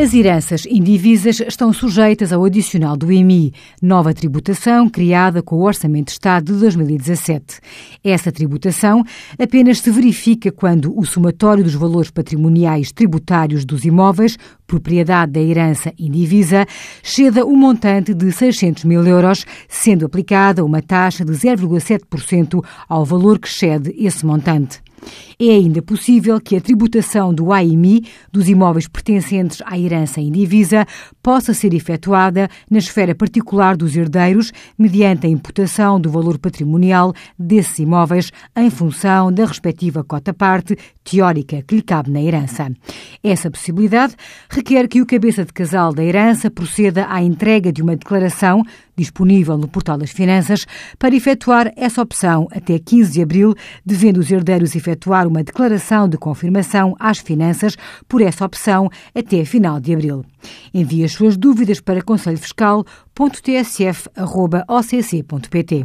As heranças indivisas estão sujeitas ao adicional do IMI, nova tributação criada com o Orçamento de Estado de 2017. Essa tributação apenas se verifica quando o somatório dos valores patrimoniais tributários dos imóveis, propriedade da herança indivisa, ceda o um montante de 600 mil euros, sendo aplicada uma taxa de 0,7% ao valor que excede esse montante. É ainda possível que a tributação do AIMI, dos imóveis pertencentes à herança indivisa, possa ser efetuada na esfera particular dos herdeiros, mediante a imputação do valor patrimonial desses imóveis em função da respectiva cota-parte teórica que lhe cabe na herança. Essa possibilidade requer que o cabeça de casal da herança proceda à entrega de uma declaração disponível no Portal das Finanças para efetuar essa opção até 15 de abril, devendo os herdeiros efetuar uma declaração de confirmação às finanças por essa opção até final de abril. Envie as suas dúvidas para conselhofiscal.tsf.occ.pt.